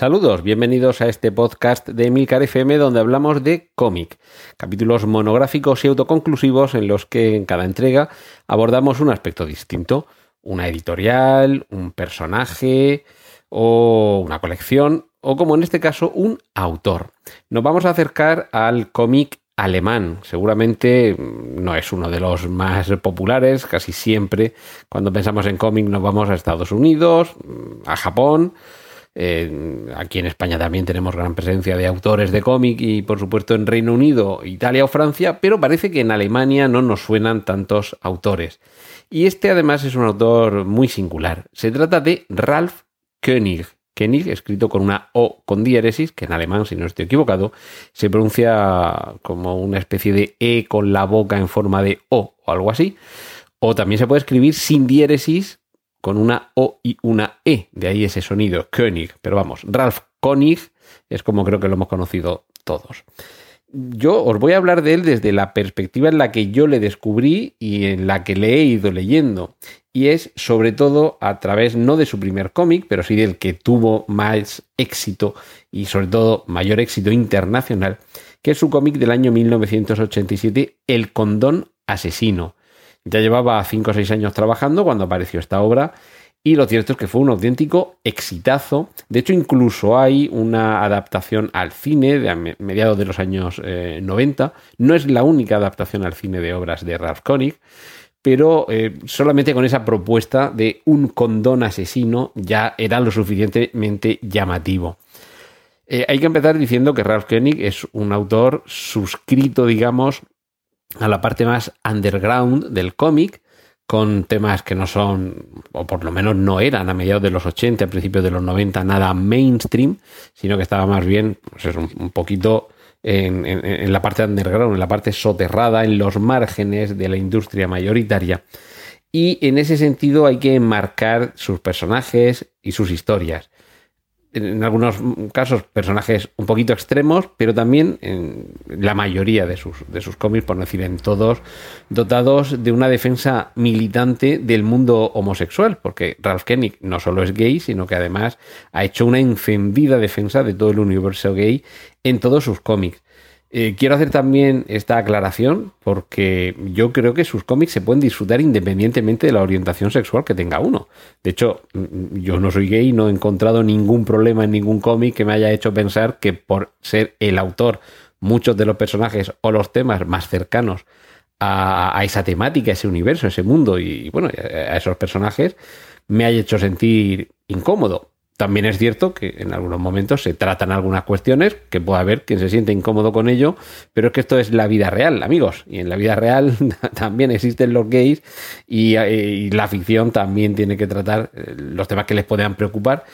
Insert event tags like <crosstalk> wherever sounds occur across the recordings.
Saludos, bienvenidos a este podcast de Milcar FM donde hablamos de cómic, capítulos monográficos y autoconclusivos en los que en cada entrega abordamos un aspecto distinto, una editorial, un personaje o una colección o como en este caso un autor. Nos vamos a acercar al cómic alemán. Seguramente mm, no es uno de los más populares, casi siempre cuando pensamos en cómic nos vamos a Estados Unidos, mm, a Japón aquí en España también tenemos gran presencia de autores de cómic y por supuesto en Reino Unido, Italia o Francia, pero parece que en Alemania no nos suenan tantos autores. Y este además es un autor muy singular. Se trata de Ralph König. König, escrito con una O con diéresis, que en alemán, si no estoy equivocado, se pronuncia como una especie de E con la boca en forma de O o algo así. O también se puede escribir sin diéresis con una O y una E, de ahí ese sonido, König. Pero vamos, Ralph König es como creo que lo hemos conocido todos. Yo os voy a hablar de él desde la perspectiva en la que yo le descubrí y en la que le he ido leyendo. Y es sobre todo a través no de su primer cómic, pero sí del que tuvo más éxito y sobre todo mayor éxito internacional, que es su cómic del año 1987, El condón asesino, ya llevaba 5 o 6 años trabajando cuando apareció esta obra y lo cierto es que fue un auténtico exitazo. De hecho, incluso hay una adaptación al cine de mediados de los años 90. Eh, no es la única adaptación al cine de obras de Ralph Koenig, pero eh, solamente con esa propuesta de un condón asesino ya era lo suficientemente llamativo. Eh, hay que empezar diciendo que Ralph Koenig es un autor suscrito, digamos, a la parte más underground del cómic, con temas que no son, o por lo menos no eran a mediados de los 80, a principios de los 90, nada mainstream, sino que estaba más bien pues un, poquito en, en, la parte underground, en la parte soterrada, en los márgenes de la industria mayoritaria. Y en ese sentido hay que enmarcar sus personajes y sus historias en algunos casos personajes un poquito extremos, pero también en la mayoría de sus, de sus cómics, por no decir en todos, dotados de una defensa militante del mundo homosexual, porque Ralph Koenig no solo es gay, sino que además ha hecho una encendida defensa de todo el universo gay en todos sus cómics. Eh, quiero hacer también esta aclaración porque yo creo que sus cómics se pueden disfrutar independientemente de la orientación sexual que tenga uno. De hecho, mm, yo no soy gay, no he encontrado ningún problema en ningún cómic que me haya hecho pensar que por ser el autor, muchos de los personajes o los temas más cercanos a, esa temática, a ese universo, a ese mundo y bueno, a esos personajes, me haya hecho sentir incómodo. También es cierto que en algunos momentos se tratan algunas cuestiones que puede haber quien se siente incómodo con ello, pero es que esto es la vida real, amigos. Y en la vida real <laughs> también existen los gays y, y la ficción también tiene que tratar eh, los temas que les puedan preocupar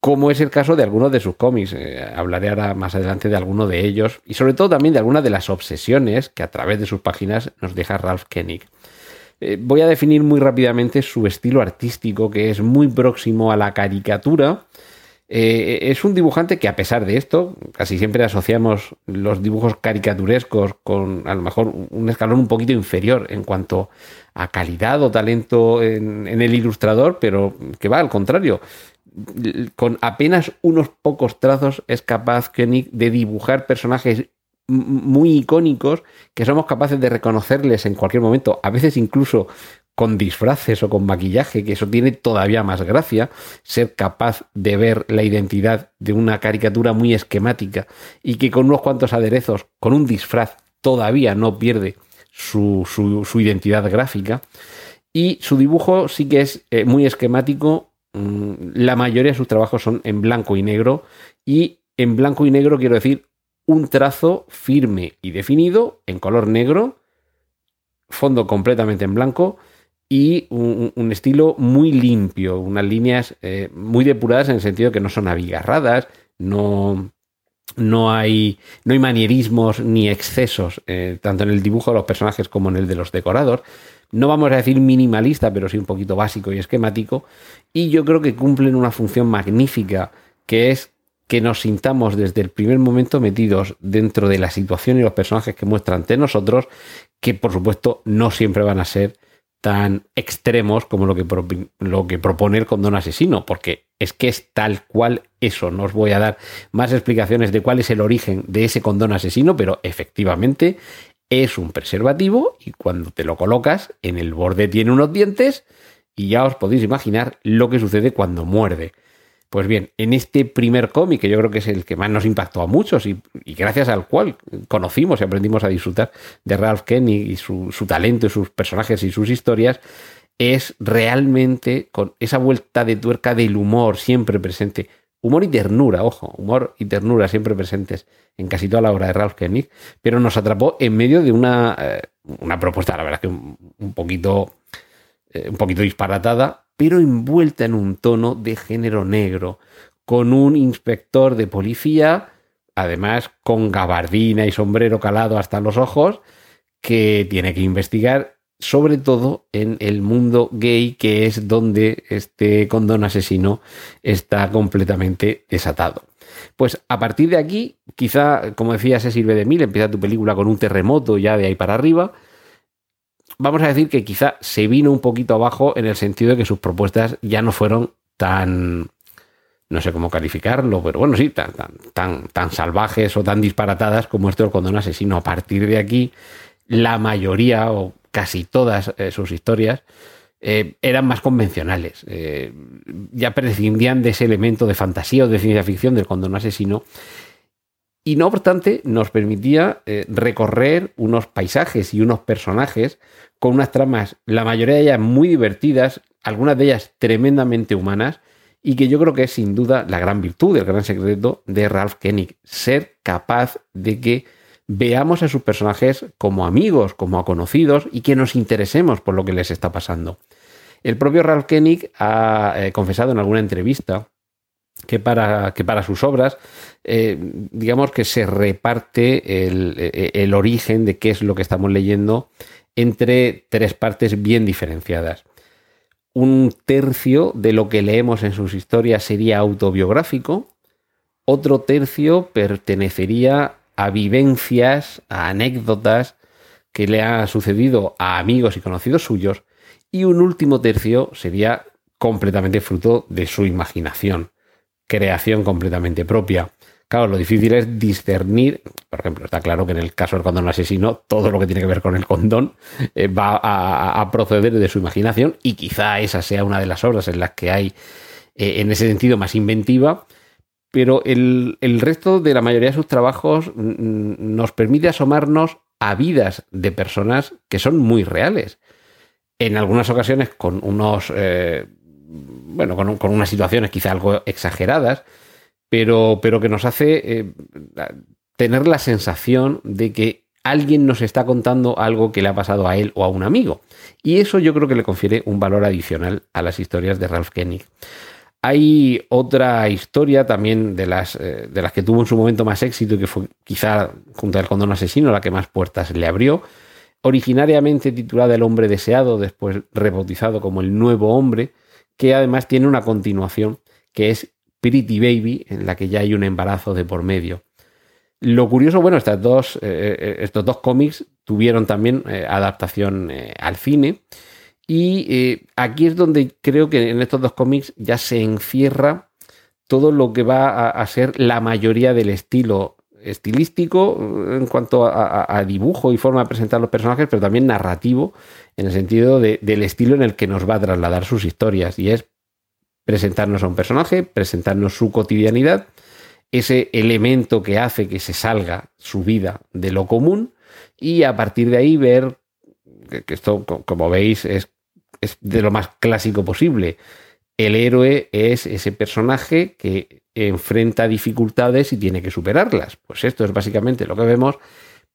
como es el caso de algunos de sus cómics. Eh, hablaré ahora más adelante de alguno de ellos y sobre todo también de algunas de las obsesiones que a través de sus páginas nos deja Ralph Koenig. Eh, voy a definir muy rápidamente su estilo artístico, que es muy próximo a la caricatura. Eh, es un dibujante que a pesar de esto, casi siempre asociamos los dibujos caricaturescos con a lo mejor un escalón un poquito inferior en cuanto a calidad o talento en, el ilustrador, pero que va al contrario. Con apenas unos pocos trazos es capaz de dibujar personajes muy icónicos que somos capaces de reconocerles en cualquier momento, a veces incluso con disfraces o con maquillaje, que eso tiene todavía más gracia, ser capaz de ver la identidad de una caricatura muy esquemática y que con unos cuantos aderezos, con un disfraz, todavía no pierde su, su, identidad gráfica. Y su dibujo sí que es eh, muy esquemático, mm, la mayoría de sus trabajos son en blanco y negro y en blanco y negro quiero decir un trazo firme y definido en color negro, fondo completamente en blanco y un, estilo muy limpio, unas líneas eh, muy depuradas en el sentido que no son abigarradas, no, no hay, no hay manierismos ni excesos, eh, tanto en el dibujo de los personajes como en el de los decorados. No vamos a decir minimalista, pero sí un poquito básico y esquemático. Y yo creo que cumplen una función magnífica, que es que nos sintamos desde el primer momento metidos dentro de la situación y los personajes que muestran ante nosotros, que por supuesto no siempre van a ser tan extremos como lo que, lo que propone el condón asesino, porque es que es tal cual eso. No os voy a dar más explicaciones de cuál es el origen de ese condón asesino, pero efectivamente es un preservativo y cuando te lo colocas en el borde tiene unos dientes y ya os podéis imaginar lo que sucede cuando muerde. Pues bien, en este primer cómic, que yo creo que es el que más nos impactó a muchos y, gracias al cual conocimos y aprendimos a disfrutar de Ralph Kenny y su, su talento y sus personajes y sus historias, es realmente con esa vuelta de tuerca del humor siempre presente. Humor y ternura, ojo, humor y ternura siempre presentes en casi toda la obra de Ralph Kenny, pero nos atrapó en medio de una, eh, una propuesta, la verdad que un, poquito, eh, un poquito disparatada, pero envuelta en un tono de género negro, con un inspector de policía, además con gabardina y sombrero calado hasta los ojos, que tiene que investigar sobre todo en el mundo gay, que es donde este condón asesino está completamente desatado. Pues a partir de aquí, quizá, como decía, se sirve de mil, empieza tu película con un terremoto ya de ahí para arriba, vamos a decir que quizá se vino un poquito abajo en el sentido de que sus propuestas ya no fueron tan, no sé cómo calificarlo, pero bueno, sí, tan, tan, tan, salvajes o tan disparatadas como esto del condón asesino. A partir de aquí, la mayoría o casi todas eh, sus historias eh, eran más convencionales. Eh, ya prescindían de ese elemento de fantasía o de ciencia ficción del condón asesino y no obstante, nos permitía eh, recorrer unos paisajes y unos personajes con unas tramas, la mayoría de ellas muy divertidas, algunas de ellas tremendamente humanas, y que yo creo que es sin duda la gran virtud, el gran secreto de Ralph Koenig, ser capaz de que veamos a sus personajes como amigos, como conocidos y que nos interesemos por lo que les está pasando. El propio Ralph Koenig ha eh, confesado en alguna entrevista que para, que para sus obras, eh, digamos que se reparte el, eh, el, origen de qué es lo que estamos leyendo entre tres partes bien diferenciadas. Un tercio de lo que leemos en sus historias sería autobiográfico, otro tercio pertenecería a vivencias, a anécdotas que le han sucedido a amigos y conocidos suyos, y un último tercio sería completamente fruto de su imaginación creación completamente propia. Claro, lo difícil es discernir, por ejemplo, está claro que en el caso del condón asesino, todo lo que tiene que ver con el condón eh, va a, proceder de su imaginación y quizá esa sea una de las obras en las que hay, eh, en ese sentido, más inventiva, pero el, el, resto de la mayoría de sus trabajos mm, mm, nos permite asomarnos a vidas de personas que son muy reales. En algunas ocasiones con unos... Eh, bueno, con, unas situaciones quizá algo exageradas, pero, pero que nos hace eh, tener la sensación de que alguien nos está contando algo que le ha pasado a él o a un amigo. Y eso yo creo que le confiere un valor adicional a las historias de Ralph Koenig. Hay otra historia también de las, eh, de las que tuvo en su momento más éxito y que fue quizá junto al condón asesino la que más puertas le abrió. Originariamente titulada El hombre deseado, después rebautizado como El nuevo hombre, que además tiene una continuación que es Pretty Baby, en la que ya hay un embarazo de por medio. Lo curioso, bueno, estas dos, eh, eh, estos dos cómics tuvieron también eh, adaptación al cine. Y aquí es donde creo que en estos dos cómics ya se encierra todo lo que va a, ser la mayoría del estilo estilístico en cuanto a, dibujo y forma de presentar los personajes, pero también narrativo en el sentido del estilo en el que nos va a trasladar sus historias y es presentarnos a un personaje, presentarnos su cotidianidad, ese elemento que hace que se salga su vida de lo común y a partir de ahí ver que esto, como veis, es, es de lo más clásico posible. El héroe es ese personaje que enfrenta dificultades y tiene que superarlas. Pues esto es básicamente lo que vemos,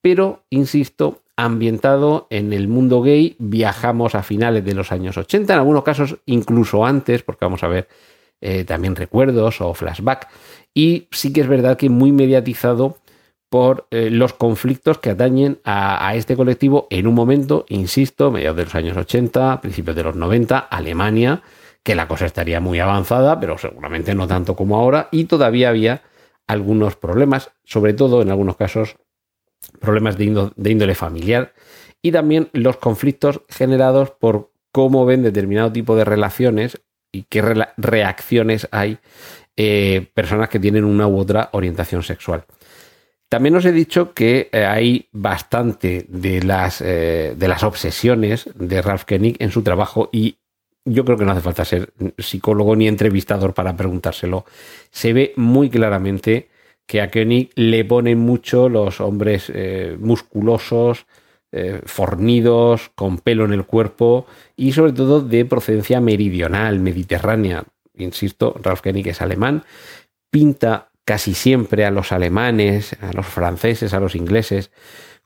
pero, insisto, ambientado en el mundo gay, viajamos a finales de los años 80, en algunos casos incluso antes, porque vamos a ver eh, también recuerdos o flashback. Y sí que es verdad que muy mediatizado por eh, los conflictos que atañen a, este colectivo en un momento, insisto, mediados de los años 80, principios de los 90, Alemania, que la cosa estaría muy avanzada, pero seguramente no tanto como ahora, y todavía había algunos problemas, sobre todo en algunos casos problemas de, índole familiar, y también los conflictos generados por cómo ven determinado tipo de relaciones y qué reacciones hay eh, personas que tienen una u otra orientación sexual. También os he dicho que eh, hay bastante de las, eh, de las obsesiones de Ralph Koenig en su trabajo y yo creo que no hace falta ser psicólogo ni entrevistador para preguntárselo. Se ve muy claramente que a Koenig le ponen mucho los hombres eh, musculosos, fornidos, con pelo en el cuerpo y sobre todo de procedencia meridional, mediterránea. Insisto, Ralph Koenig es alemán, pinta casi siempre a los alemanes, a los franceses, a los ingleses,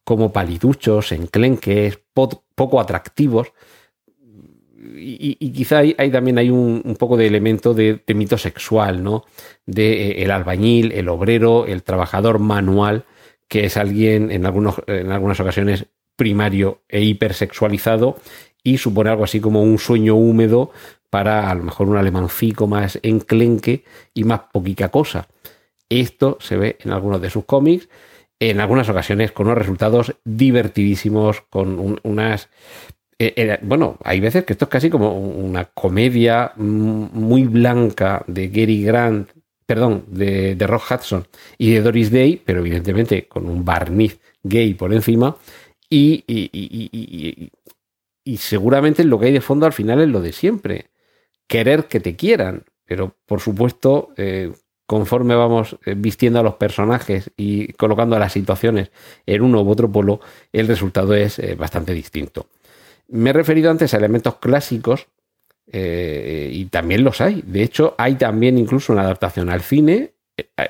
como paliduchos, enclenques, poco atractivos. Y, quizá hay, también hay un, poco de elemento de, mito sexual, ¿no? De eh, el albañil, el obrero, el trabajador manual, que es alguien en, algunos, en algunas ocasiones primario e hipersexualizado y supone algo así como un sueño húmedo para a lo mejor un alemancico más enclenque y más poquica cosa. Esto se ve en algunos de sus cómics, en algunas ocasiones con unos resultados divertidísimos, con unas... Eh, eh, bueno, hay veces que esto es casi como una comedia muy blanca de Gary Grant, perdón, de, de Rock Hudson y de Doris Day, pero evidentemente con un barniz gay por encima. Y, seguramente lo que hay de fondo al final es lo de siempre. Querer que te quieran. Pero por supuesto, eh, conforme vamos vistiendo a los personajes y colocando a las situaciones en uno u otro polo, el resultado es bastante distinto. Me he referido antes a elementos clásicos eh, y también los hay. De hecho, hay también incluso una adaptación al cine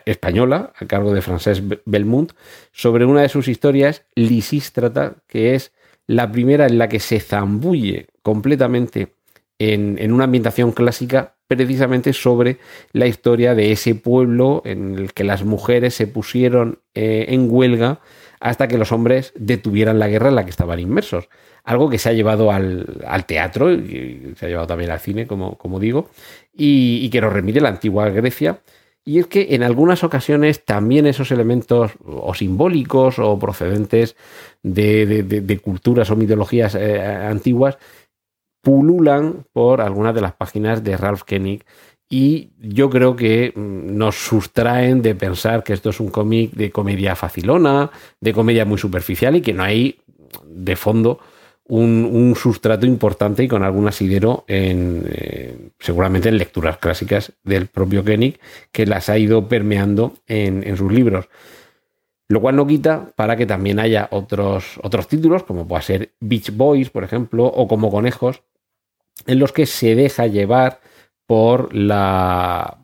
española, a cargo de Francesc Belmont, sobre una de sus historias, Lisístrata, que es la primera en la que se zambulle completamente en, una ambientación clásica precisamente sobre la historia de ese pueblo en el que las mujeres se pusieron eh, en huelga hasta que los hombres detuvieran la guerra en la que estaban inmersos. Algo que se ha llevado al, teatro y se ha llevado también al cine, como, digo, y, que nos remite a la antigua Grecia. Y es que en algunas ocasiones también esos elementos o simbólicos o procedentes de, culturas o mitologías eh, antiguas pululan por algunas de las páginas de Ralph Koenig y yo creo que mm, nos sustraen de pensar que esto es un cómic de comedia facilona, de comedia muy superficial y que no hay de fondo un, sustrato importante y con algún asidero en, eh, seguramente en lecturas clásicas del propio Koenig que las ha ido permeando en, en sus libros. Lo cual no quita para que también haya otros, otros títulos, como pueda ser Beach Boys, por ejemplo, o como Conejos, en los que se deja llevar por la,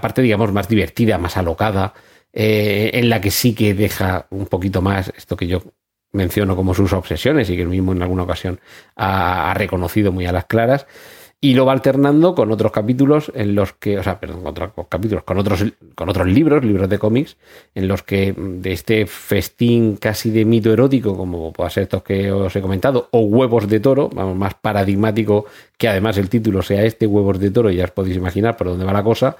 parte, digamos, más divertida, más alocada, eh, en la que sí que deja un poquito más esto que yo menciono como sus obsesiones y que él mismo en alguna ocasión ha reconocido muy a las claras y lo va alternando con otros capítulos en los que, o sea, perdón, con otros capítulos, con otros, con otros libros, libros de cómics, en los que de este festín casi de mito erótico, como pueda ser estos que os he comentado, o huevos de toro, vamos, más paradigmático que además el título sea este, huevos de toro, ya os podéis imaginar por dónde va la cosa,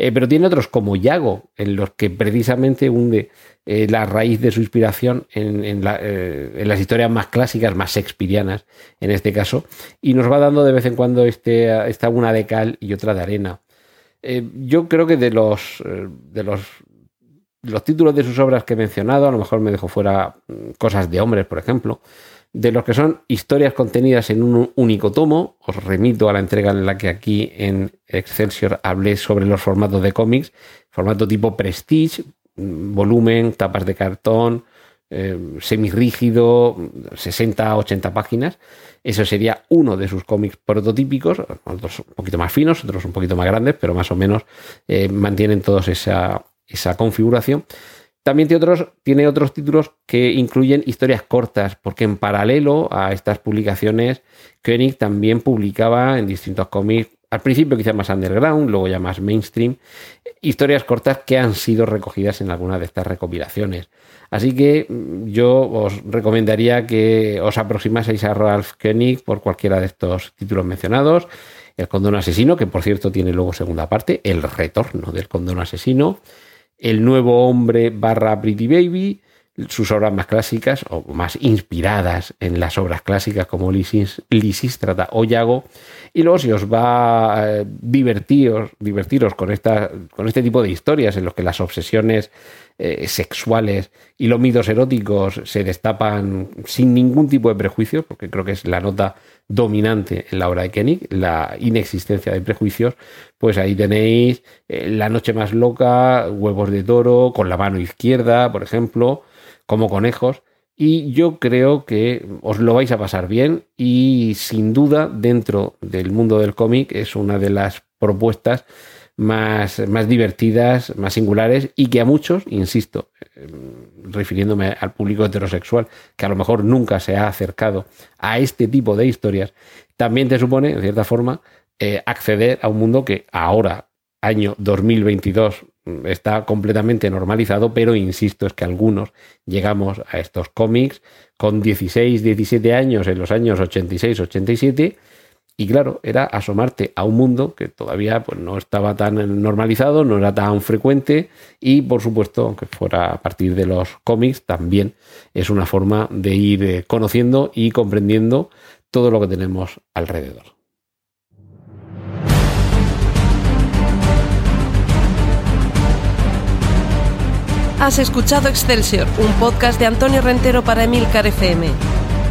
eh, pero tiene otros como Yago, en los que precisamente hunde eh, la raíz de su inspiración en, eh, en, las historias más clásicas, más shakespearianas en este caso, y nos va dando de vez en cuando este, esta una de cal y otra de arena. yo creo que de los, de los los títulos de sus obras que he mencionado, a lo mejor me dejo fuera mm, cosas de hombres, por ejemplo, de los que son historias contenidas en un único tomo. Os remito a la entrega en la que aquí en Excelsior hablé sobre los formatos de cómics, formato tipo Prestige, volumen, tapas de cartón, eh, semirrígido, 60-80 páginas. Eso sería uno de sus cómics prototípicos, otros un poquito más finos, otros un poquito más grandes, pero más o menos eh, mantienen todos esa, esa configuración. También tiene otros, títulos que incluyen historias cortas, porque en paralelo a estas publicaciones, Koenig también publicaba en distintos cómics al principio quizá más underground, luego ya más mainstream, historias cortas que han sido recogidas en alguna de estas recopilaciones. Así que mm, yo os recomendaría que os aproximaseis a Ralph Koenig por cualquiera de estos títulos mencionados. El condón asesino, que por cierto tiene luego segunda parte, el retorno del condón asesino, el nuevo hombre barra Pretty Baby, sus obras más clásicas o más inspiradas en las obras clásicas como Lisístrata o Yago. Y luego si os va a divertiros, divertiros con, esta, con este tipo de historias en los que las obsesiones eh, sexuales y los mitos eróticos se destapan sin ningún tipo de prejuicios, porque creo que es la nota dominante en la obra de Koenig, la inexistencia de prejuicios, pues ahí tenéis eh, La noche más loca, Huevos de toro, con la mano izquierda, por ejemplo, como conejos. Y yo creo que os lo vais a pasar bien y sin duda dentro del mundo del cómic es una de las propuestas más, más divertidas, más singulares y que a muchos, insisto, eh, refiriéndome al público heterosexual, que a lo mejor nunca se ha acercado a este tipo de historias, también te supone, en cierta forma, eh, acceder a un mundo que ahora, año 2022, está completamente normalizado, pero insisto, es que algunos llegamos a estos cómics con 16, 17 años en los años 86, 87. Y claro, era asomarte a un mundo que todavía pues, no estaba tan normalizado, no era tan frecuente y por supuesto, aunque fuera a partir de los cómics, también es una forma de ir eh, conociendo y comprendiendo todo lo que tenemos alrededor. Has escuchado Excelsior, un podcast de Antonio Rentero para Emilcar FM.